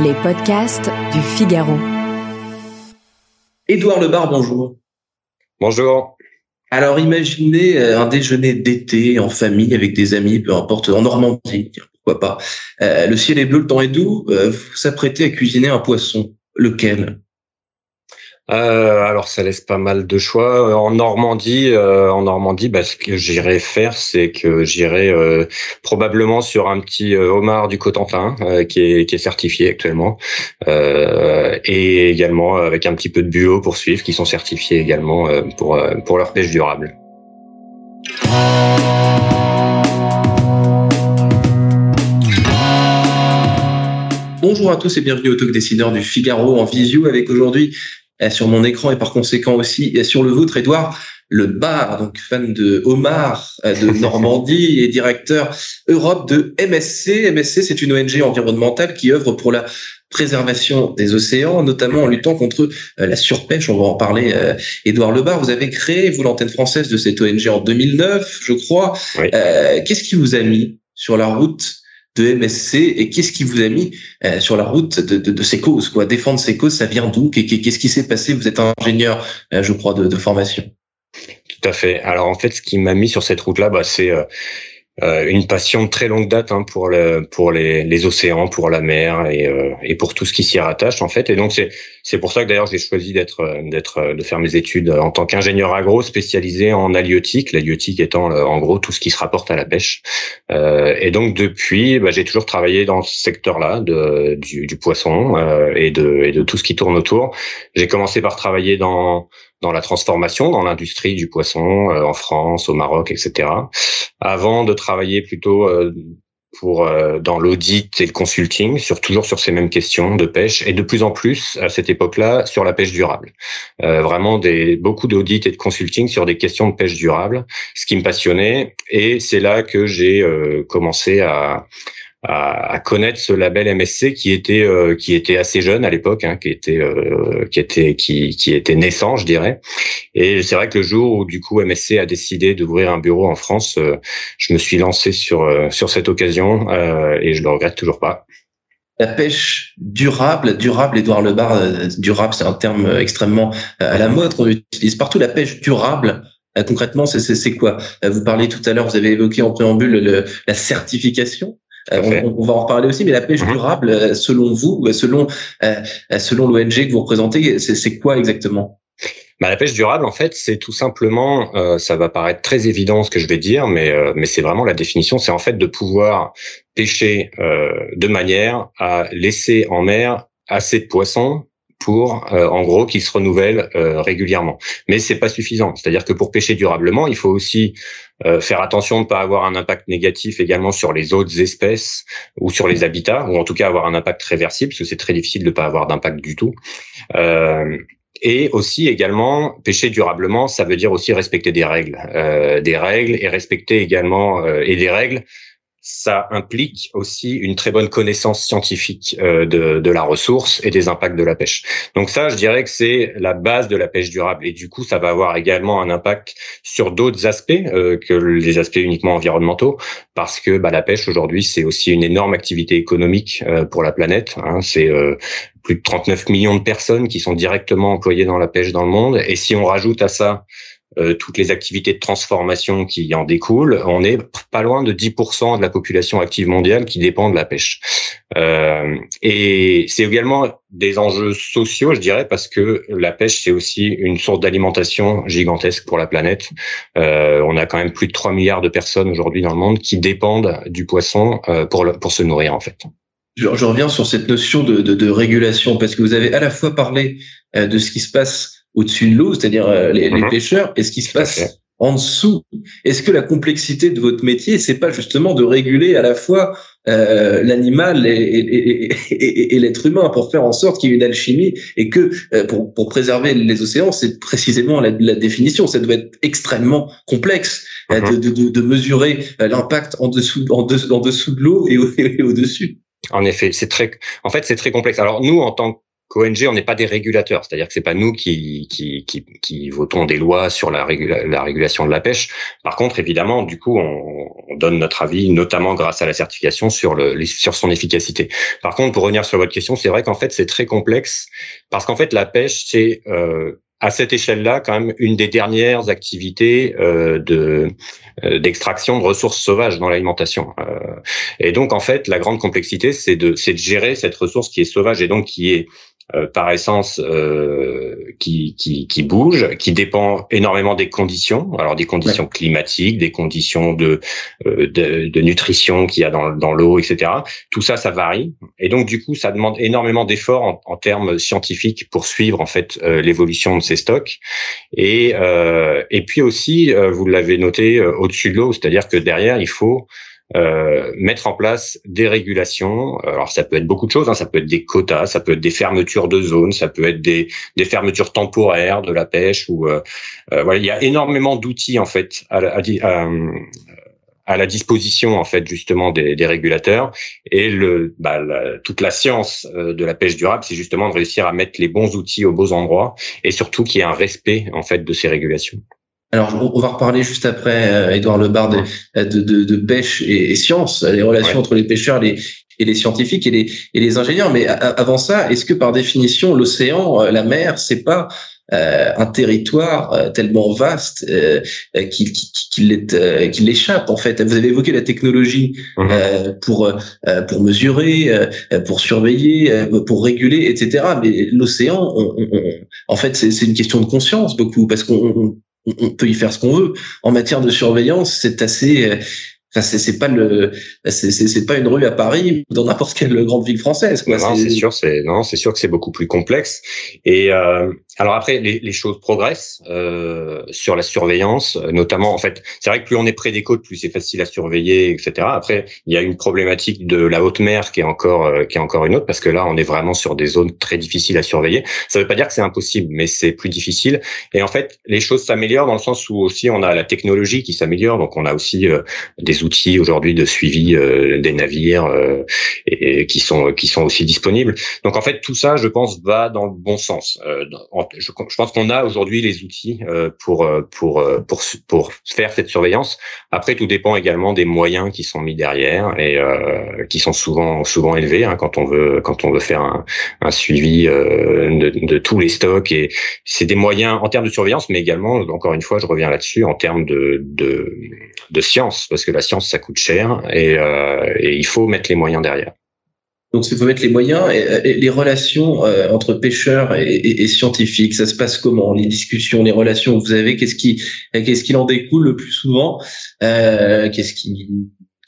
Les podcasts du Figaro. Édouard Lebar, bonjour. Bonjour. Alors imaginez euh, un déjeuner d'été en famille avec des amis, peu importe, en Normandie, pourquoi pas. Euh, le ciel est bleu, le temps est doux, euh, vous s'apprêtez à cuisiner un poisson. Lequel? Euh, alors ça laisse pas mal de choix. En Normandie, euh, en Normandie, bah, ce que j'irai faire, c'est que j'irai euh, probablement sur un petit homard du Cotentin qui est, certifié actuellement, et également avec un petit peu de bureau pour suivre, qui sont certifiés également pour pour leur pêche durable. Bonjour à tous et bienvenue au Talk Décideur du Figaro en visio avec aujourd'hui sur mon écran et par conséquent aussi sur le vôtre, Edouard Le Bar, donc fan de Omar euh, de Normandie et directeur Europe de MSC. MSC, c'est une ONG environnementale qui œuvre pour la préservation des océans, notamment en luttant contre euh, la surpêche. On va en parler. Euh, Édouard Lebar, vous avez créé, vous, l'antenne française de cette ONG en 2009, je crois. Qu'est-ce qui vous a mis sur la route de MSC et qu'est-ce qui vous a mis euh, sur la route de, de, ces causes quoi? Défendre ces causes, ça vient d'où? Qu'est-ce qui s'est passé? Vous êtes ingénieur, euh, je crois, de, formation. Tout à fait. Alors en fait, ce qui m'a mis sur cette route-là, bah, c'est euh, une passion de très longue date hein, pour le pour les, les, océans, pour la mer et, euh, et pour tout ce qui s'y rattache en fait. Et donc c'est c'est pour ça que d'ailleurs j'ai choisi d'être d'être de faire mes études en tant qu'ingénieur agro spécialisé en halieutique, l'halieutique étant en gros tout ce qui se rapporte à la pêche. Euh, et donc depuis, bah, j'ai toujours travaillé dans ce secteur-là de du, du poisson euh, et de et de tout ce qui tourne autour. J'ai commencé par travailler dans dans la transformation, dans l'industrie du poisson euh, en France, au Maroc, etc. Avant de travailler plutôt euh, pour euh, dans l'audit et le consulting, sur toujours sur ces mêmes questions de pêche et de plus en plus à cette époque-là sur la pêche durable. vraiment des beaucoup d'audits et de consulting sur des questions de pêche durable, ce qui me passionnait et c'est là que j'ai commencé à à, connaître ce label MSC qui était euh, qui était assez jeune à l'époque, hein, qui était euh, qui était qui, qui était naissant, je dirais. Et c'est vrai que le jour où du coup MSC a décidé d'ouvrir un bureau en France, euh, je me suis lancé sur sur cette occasion et je le regrette toujours pas. La pêche durable, durable, Édouard Lebar, durable, c'est un terme extrêmement à la mode qu'on utilise partout. La pêche durable, concrètement, c'est quoi? Vous parlez tout à l'heure, vous avez évoqué en préambule le, la certification. Euh, on, va en reparler aussi, mais la pêche mhm. durable, euh, selon vous, selon euh, selon l'ONG que vous représentez, c'est quoi exactement? Bah, la pêche durable, en fait, c'est tout simplement, ça va paraître très évident ce que je vais dire, mais mais c'est vraiment la définition, c'est en fait de pouvoir pêcher de manière à laisser en mer assez de poissons pour, euh, en gros, qu'ils se renouvellent euh, régulièrement. Mais c'est pas suffisant. C'est-à-dire que pour pêcher durablement, il faut aussi euh, faire attention de ne pas avoir un impact négatif également sur les autres espèces ou sur les habitats, ou en tout cas avoir un impact réversible, parce que c'est très difficile de ne pas avoir d'impact du tout. et aussi également pêcher durablement, ça veut dire aussi respecter des règles, des règles et respecter également et des règles ça implique aussi une très bonne connaissance scientifique euh, de, de, la ressource et des impacts de la pêche. Donc ça, je dirais que c'est la base de la pêche durable. Et du coup, ça va avoir également un impact sur d'autres aspects euh, que les aspects uniquement environnementaux, parce que bah, la pêche aujourd'hui, c'est aussi une énorme activité économique euh, pour la planète. Hein. C'est plus de 39 millions de personnes qui sont directement employées dans la pêche dans le monde. Et si on rajoute à ça euh, toutes les activités de transformation qui en découlent, on est pas loin de 10% de la population active mondiale qui dépend de la pêche. Euh, et c'est également des enjeux sociaux, je dirais, parce que la pêche, c'est aussi une source d'alimentation gigantesque pour la planète. Euh, on a quand même plus de 3 milliards de personnes aujourd'hui dans le monde qui dépendent du poisson euh, pour, pour se nourrir, en fait. Je, reviens sur cette notion de, de, de, régulation, parce que vous avez à la fois parlé euh, de ce qui se passe au-dessus de l'eau, c'est-à-dire euh, les, les, mhm. pêcheurs, et ce qui se passe en dessous. Est-ce que la complexité de votre métier, c'est pas justement de réguler à la fois euh, l'animal et, et, et, et l'être humain pour faire en sorte qu'il y ait une alchimie et que euh, pour, pour, préserver les océans, c'est précisément la, la, définition. Ça doit être extrêmement complexe euh, mhm. de, de, de, mesurer l'impact en dessous, en, dessous de l'eau et au-dessus. en effet, c'est très, en fait, c'est très complexe. Alors nous, en tant qu'ONG, on n'est pas des régulateurs, c'est-à-dire que c'est pas nous qui, qui, qui, qui, votons des lois sur la, la, régulation de la pêche. Par contre, évidemment, du coup, on, on, donne notre avis, notamment grâce à la certification sur le sur son efficacité. Par contre, pour revenir sur votre question, c'est vrai qu'en fait, c'est très complexe parce qu'en fait, la pêche, c'est euh, à cette échelle-là, quand même, une des dernières activités euh, de euh, d'extraction de ressources sauvages dans l'alimentation. Euh, et donc, en fait, la grande complexité, c'est de c'est de gérer cette ressource qui est sauvage et donc qui est euh, par essence euh, qui, qui, qui, bouge, qui dépend énormément des conditions, alors des conditions climatiques, des conditions de, euh, de, de, nutrition qu'il y a dans, dans l'eau, etc. Tout ça, ça varie, et donc du coup, ça demande énormément d'efforts en, en, termes scientifiques pour suivre en fait l'évolution de ces stocks, et et puis aussi, vous l'avez noté, au-dessus de l'eau, c'est-à-dire que derrière, il faut euh, mettre en place des régulations. Alors ça peut être beaucoup de choses, hein. ça peut être des quotas, ça peut être des fermetures de zones, ça peut être des, des fermetures temporaires de la pêche. Ou euh, euh voilà, il y a énormément d'outils en fait à, à, à, la disposition en fait justement des, des régulateurs. Et le, bah, toute la science euh, de la pêche durable, c'est justement de réussir à mettre les bons outils aux bons endroits et surtout qu'il y ait un respect en fait de ces régulations. Alors, on va reparler juste après, euh, Lebar, de, de, de, pêche et, et, science, les relations entre les pêcheurs les, et les scientifiques et les, et les ingénieurs. Mais avant ça, est-ce que par définition, l'océan, euh, la mer, c'est pas euh, un territoire tellement vaste euh, qu'il qui, l'échappe en fait? Vous avez évoqué la technologie mmh. pour pour mesurer, pour surveiller, pour réguler, etc. Mais l'océan, en fait, c'est une question de conscience beaucoup parce qu'on on, peut y faire ce qu'on veut. En matière de surveillance, c'est assez euh, Enfin, c'est pas le, c'est pas une rue à Paris ou dans n'importe quelle grande ville française. Quoi. Non, c'est sûr, c'est non, c'est sûr que c'est beaucoup plus complexe. Et euh, alors après, les, les choses progressent euh, sur la surveillance, notamment en fait. C'est vrai que plus on est près des côtes, plus c'est facile à surveiller, etc. Après, il y a une problématique de la haute mer qui est encore euh, qui est encore une autre parce que là, on est vraiment sur des zones très difficiles à surveiller. Ça veut pas dire que c'est impossible, mais c'est plus difficile. Et en fait, les choses s'améliorent dans le sens où aussi on a la technologie qui s'améliore, donc on a aussi euh, outils aujourd'hui de suivi euh, des navires euh, et, qui sont qui sont aussi disponibles. Donc en fait tout ça, je pense, va dans le bon sens. Euh, je, je, pense qu'on a aujourd'hui les outils pour pour pour pour faire cette surveillance. Après tout dépend également des moyens qui sont mis derrière et qui sont souvent souvent élevés hein, quand on veut quand on veut faire un, un suivi de, de, tous les stocks et c'est des moyens en termes de surveillance, mais également encore une fois, je reviens là-dessus en termes de, de de science parce que la science ça coûte cher et, euh, et il faut mettre les moyens derrière. Donc, il faut mettre les moyens et, les relations euh, entre pêcheurs et, et, scientifiques. Ça se passe comment? Les discussions, les relations que vous avez, qu'est-ce qui, qu'est-ce qui en découle le plus souvent? Euh, Qu'est-ce qui,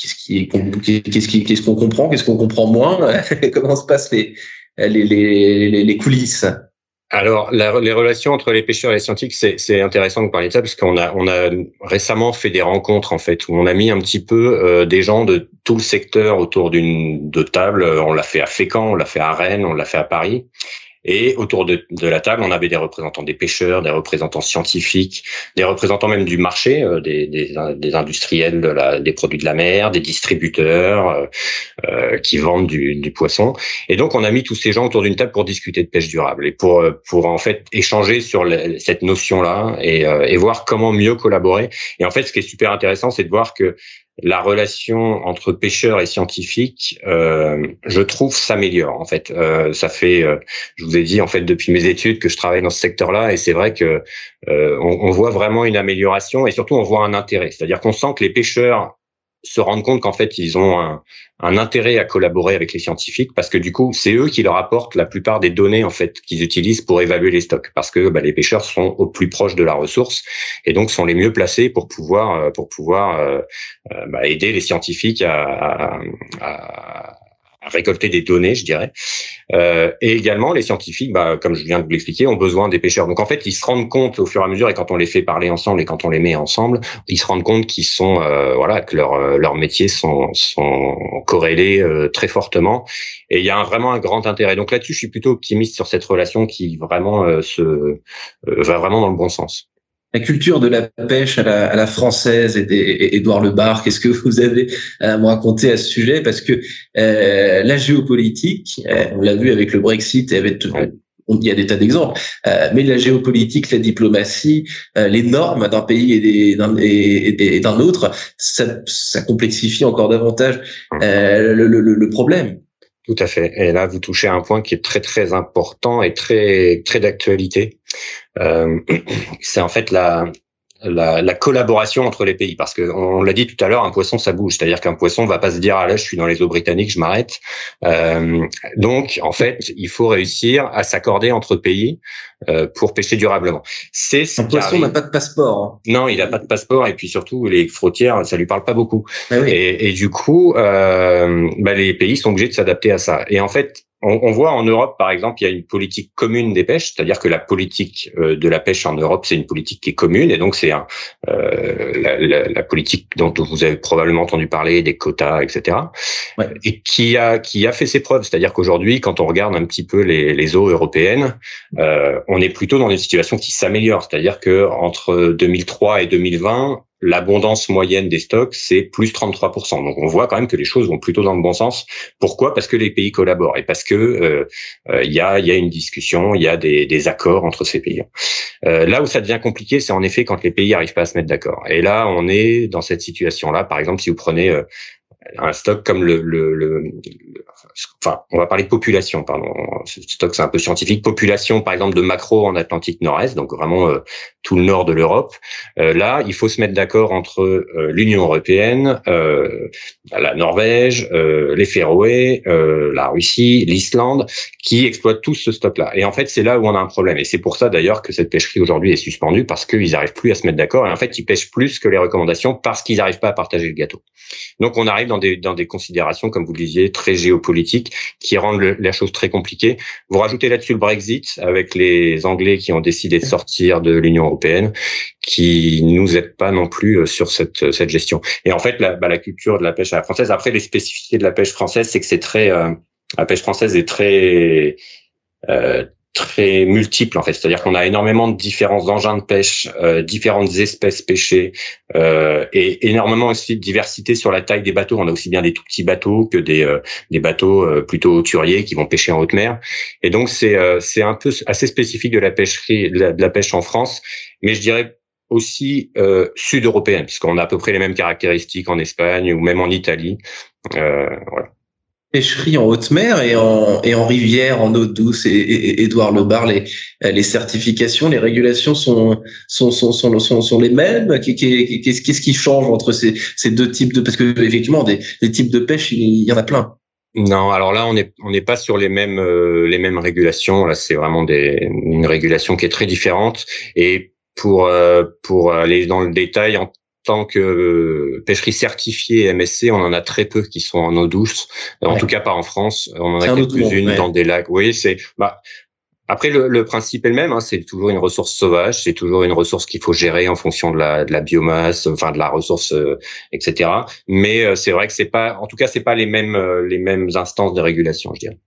qu'est-ce qui, qu'est-ce qui, qu'est-ce qu'on comprend Qu'est-ce qu'on comprend moins? Comment se passent les, les, les, les coulisses? Alors, les relations entre les pêcheurs et les scientifiques, c'est intéressant de parler de ça parce qu'on a, on a récemment fait des rencontres en fait où on a mis un petit peu euh, des gens de tout le secteur autour d'une de table. On l'a fait à Fécamp, on l'a fait à Rennes, on l'a fait à Paris. Et autour de, de, la table, on avait des représentants des pêcheurs, des représentants scientifiques, des représentants même du marché, euh, des, des, des, industriels de la, des produits de la mer, des distributeurs euh, euh, qui vendent du, du, poisson. Et donc, on a mis tous ces gens autour d'une table pour discuter de pêche durable et pour pour en fait échanger sur cette notion-là et, et voir comment mieux collaborer. Et en fait, ce qui est super intéressant, c'est de voir que la relation entre pêcheurs et scientifiques, euh, je trouve, s'améliore. En fait, euh, ça fait, euh, je vous ai dit en fait depuis mes études que je travaille dans ce secteur-là, et c'est vrai que euh, on, on, voit vraiment une amélioration, et surtout on voit un intérêt. C'est-à-dire qu'on sent que les pêcheurs se rendre compte qu'en fait ils ont un, un, intérêt à collaborer avec les scientifiques parce que du coup c'est eux qui leur apportent la plupart des données en fait qu'ils utilisent pour évaluer les stocks parce que bah, les pêcheurs sont au plus proche de la ressource et donc sont les mieux placés pour pouvoir euh, pour pouvoir euh, euh, bah, aider les scientifiques à, à, récolter des données, je dirais. Euh, et également, les scientifiques, bah, comme je viens de vous l'expliquer, ont besoin des pêcheurs. Donc en fait, ils se rendent compte au fur et à mesure, et quand on les fait parler ensemble et quand on les met ensemble, ils se rendent compte qu'ils sont, euh, voilà, que leurs euh, leurs métiers sont sont corrélés euh, très fortement. Et il y a vraiment un grand intérêt. Donc là-dessus, je suis plutôt optimiste sur cette relation qui vraiment se va vraiment dans le bon sens. La culture de la pêche à la, à la française et Édouard Lebar, qu'est-ce que vous avez à me raconter à ce sujet? Parce que euh, la géopolitique, euh, on l'a vu avec le Brexit et avec il y a des tas d'exemples, euh, mais la géopolitique, la diplomatie, euh, les normes d'un pays et d'un autre, ça, ça, complexifie encore davantage euh, le, le, le, problème. Tout à fait. Et là, vous touchez à un point qui est très très important et très très d'actualité. Euh, c'est en fait la la, la, collaboration entre les pays. Parce que on l'a dit tout à l'heure, un poisson ça bouge, c'est-à-dire qu'un poisson va pas se dire ah là je suis dans les eaux britanniques, je m'arrête. Euh, donc en fait, il faut réussir à s'accorder entre pays pour pêcher durablement. C'est un poisson n'a pas de passeport. Hein. Non, il n'a pas de passeport et puis surtout les frontières, ça lui parle pas beaucoup. Ah et, et, du coup, euh, bah, les pays sont obligés de s'adapter à ça. Et en fait, on, voit en Europe, par exemple, il y a une politique commune des pêches, c'est-à-dire que la politique euh, de la pêche en Europe, c'est une politique qui est commune, et donc c'est euh, la, la, politique dont vous avez probablement entendu parler, des quotas, etc., et qui a qui a fait ses preuves. C'est-à-dire qu'aujourd'hui, quand on regarde un petit peu les, les eaux européennes, euh, on est plutôt dans une situation qui s'améliore. C'est-à-dire que entre 2003 et 2020, l'abondance moyenne des stocks, c'est plus 33%. Donc on voit quand même que les choses vont plutôt dans le bon sens. Pourquoi? Parce que les pays collaborent et parce que euh, euh, il y, a, y a une discussion, il y a des, des, accords entre ces pays. Euh, là où ça devient compliqué, c'est en effet quand les pays n'arrivent pas à se mettre d'accord. Et là, on est dans cette situation-là. Par exemple, si vous prenez euh, un stock comme le, le, le, on va parler de population, pardon. Stock, c'est un peu scientifique. Population, par exemple, de macro en Atlantique Nord-Est, donc vraiment euh, tout le nord de l'Europe. Euh, là, il faut se mettre d'accord entre euh, l'Union européenne, la Norvège, les Féroé, la Russie, l'Islande, qui exploitent tous ce stock-là. Et en fait, c'est là où on a un problème. Et c'est pour ça d'ailleurs que cette pêcherie aujourd'hui est suspendue parce qu'ils n'arrivent plus à se mettre d'accord. Et en fait, ils pêchent plus que les recommandations parce qu'ils n'arrivent pas à partager le gâteau. Donc, on arrive dans des dans des considérations, comme vous le disiez, très géopolitiques, qui rendent la chose très compliquée. Vous rajoutez là-dessus le Brexit avec les Anglais qui ont décidé de sortir de l'Union européenne, qui nous aident pas non plus euh, sur cette cette gestion. Et en fait, la, bah, la culture de la pêche à la française. Après, les spécificités de la pêche française, c'est que c'est très euh, la pêche française est très euh, très multiple en fait, c'est-à-dire qu'on a énormément de différents engins de pêche, euh, différentes espèces pêchées euh, et énormément aussi de diversité sur la taille des bateaux. On a aussi bien des tout petits bateaux que des euh, des bateaux euh, plutôt hauturiers qui vont pêcher en haute mer. Et donc c'est euh, c'est un peu assez spécifique de la pêcherie de la, pêche en France, mais je dirais aussi sud-européenne puisqu'on a à peu près les mêmes caractéristiques en Espagne ou même en Italie. voilà pêcherie en haute mer et en, et en rivière, en eau douce. Et, et, Edouard Lebar, les, les certifications, les régulations sont, sont, sont, sont, sont, sont les mêmes. Qu'est-ce qu'est-ce qui change entre ces, ces deux types de parce que effectivement des, des types de pêche, il y en a plein. Non, alors là on n'est on n'est pas sur les mêmes euh, les mêmes régulations. Là c'est vraiment des une régulation qui est très différente et pour euh, pour aller dans le détail en tant que euh, pêcherie certifiée MSC, on en a très peu qui sont en eau douce. En tout cas, pas en France. On en a quelques-unes dans des lacs. Oui, c'est. Bah, après, le, le, principe est le même. Hein, c'est toujours une ressource sauvage. C'est toujours une ressource qu'il faut gérer en fonction de la, de la biomasse, enfin de la ressource, euh, etc. Mais euh, c'est vrai que c'est pas, en tout cas, c'est pas les mêmes les mêmes instances de régulation, je dirais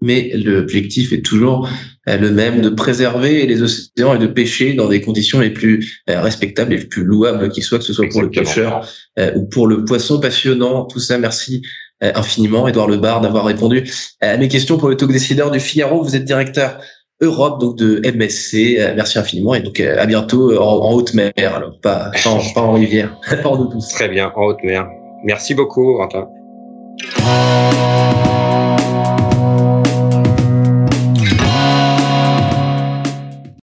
mais l'objectif est toujours euh, le même de préserver les océans et de pêcher dans des conditions les plus euh, respectables et les plus louables qui soient, que ce soit pour le pêcheur euh, ou pour le poisson passionnant. Tout ça, merci infiniment, Edouard Lebar, d'avoir répondu à mes questions pour le talk décideur du Figaro. Vous êtes directeur Europe donc de MSC. merci infiniment et donc à bientôt en, haute mer, alors pas, pas, en, pas en rivière, Très bien, en haute mer. Merci beaucoup, Quentin.